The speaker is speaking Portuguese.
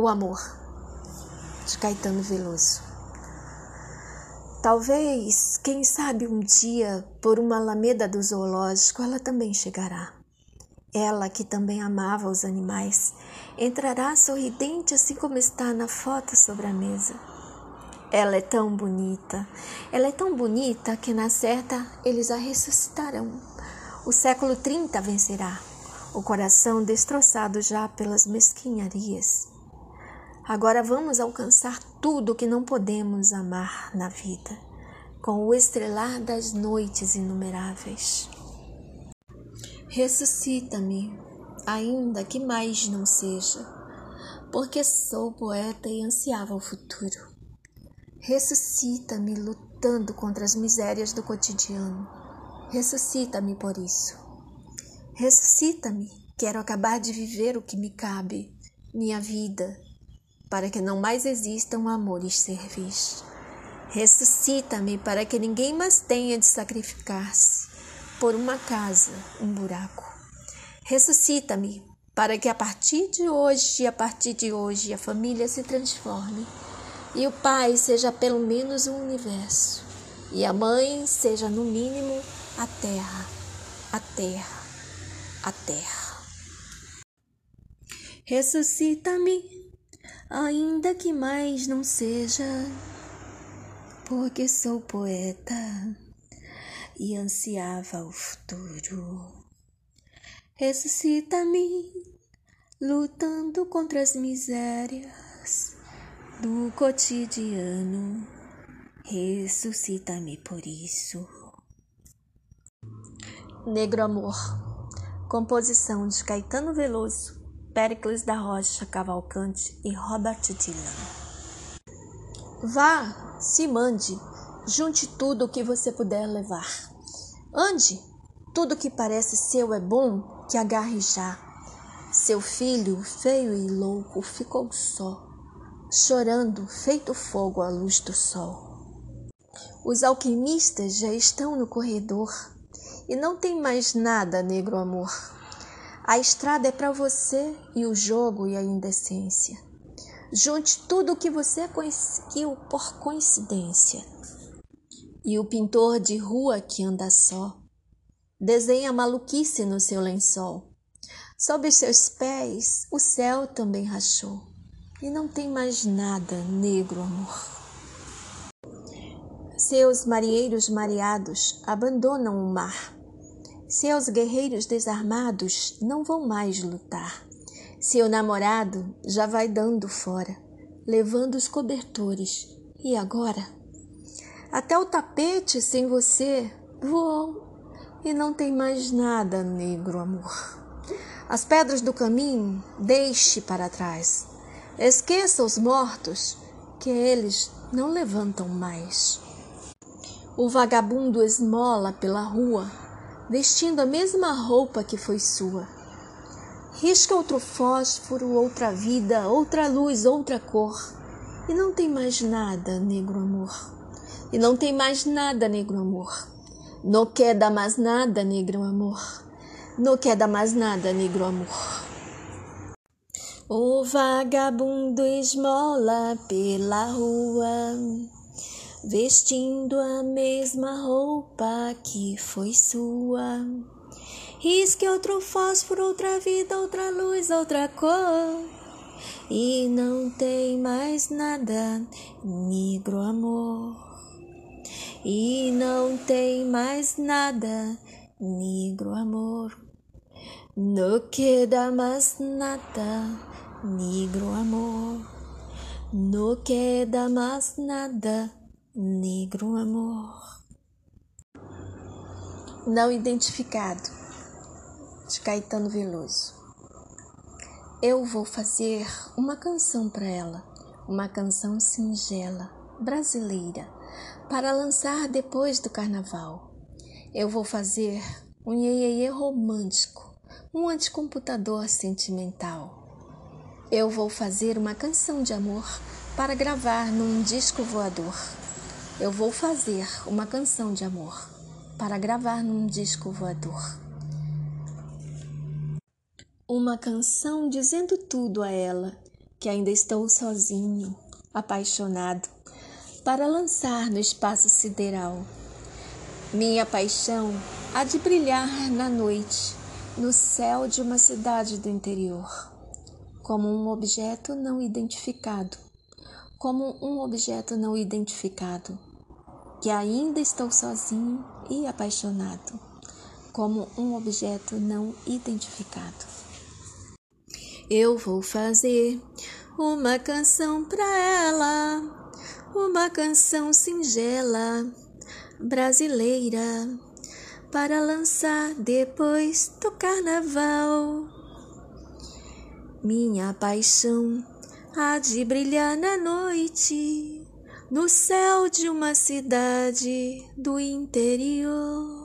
O amor, de Caetano Veloso. Talvez, quem sabe um dia, por uma alameda do zoológico, ela também chegará. Ela, que também amava os animais, entrará sorridente assim como está na foto sobre a mesa. Ela é tão bonita, ela é tão bonita que na certa eles a ressuscitarão. O século 30 vencerá, o coração destroçado já pelas mesquinharias. Agora vamos alcançar tudo que não podemos amar na vida, com o estrelar das noites inumeráveis. Ressuscita-me, ainda que mais não seja, porque sou poeta e ansiava o futuro. Ressuscita-me lutando contra as misérias do cotidiano. Ressuscita-me por isso. Ressuscita-me, quero acabar de viver o que me cabe, minha vida, para que não mais existam amores servis. Ressuscita-me para que ninguém mais tenha de sacrificar-se por uma casa, um buraco. Ressuscita-me para que a partir de hoje, a partir de hoje, a família se transforme e o pai seja pelo menos um universo e a mãe seja no mínimo a terra, a terra, a terra. Ressuscita-me ainda que mais não seja, porque sou poeta e ansiava o futuro. Ressuscita-me, lutando contra as misérias do cotidiano. Ressuscita-me por isso. Negro Amor, composição de Caetano Veloso Péricles da Rocha Cavalcante e Robert Dylan. Vá, se mande, junte tudo o que você puder levar. Ande, tudo que parece seu é bom, que agarre já. Seu filho, feio e louco, ficou só, chorando, feito fogo à luz do sol. Os alquimistas já estão no corredor e não tem mais nada, negro amor. A estrada é para você e o jogo e a indecência. Junte tudo o que você conseguiu por coincidência. E o pintor de rua que anda só desenha maluquice no seu lençol. Sob seus pés o céu também rachou e não tem mais nada, negro amor. Seus marinheiros mareados abandonam o mar seus guerreiros desarmados não vão mais lutar. Seu namorado já vai dando fora, levando os cobertores. E agora? Até o tapete sem você voou e não tem mais nada, negro amor. As pedras do caminho deixe para trás. Esqueça os mortos, que eles não levantam mais. O vagabundo esmola pela rua vestindo a mesma roupa que foi sua. Risca outro fósforo, outra vida, outra luz, outra cor. E não tem mais nada, negro amor. E não tem mais nada, negro amor. Não queda mais nada, negro amor. Não queda mais nada, negro amor. O vagabundo esmola pela rua vestindo a mesma roupa que foi sua. Risque outro fósforo, outra vida, outra luz, outra cor. E não tem mais nada, negro amor. E não tem mais nada, negro amor. Não queda mais nada, negro amor. Não queda mais nada, Negro Amor. Não identificado, de Caetano Veloso. Eu vou fazer uma canção para ela, uma canção singela, brasileira, para lançar depois do carnaval. Eu vou fazer um iê romântico, um anticomputador sentimental. Eu vou fazer uma canção de amor para gravar num disco voador. Eu vou fazer uma canção de amor para gravar num disco voador. Uma canção dizendo tudo a ela, que ainda estou sozinho, apaixonado, para lançar no espaço sideral. Minha paixão há de brilhar na noite, no céu de uma cidade do interior, como um objeto não identificado, como um objeto não identificado, que ainda estou sozinho e apaixonado, como um objeto não identificado. Eu vou fazer uma canção pra ela, uma canção singela, brasileira, para lançar depois do carnaval. Minha paixão há de brilhar na noite, no céu de uma cidade do interior.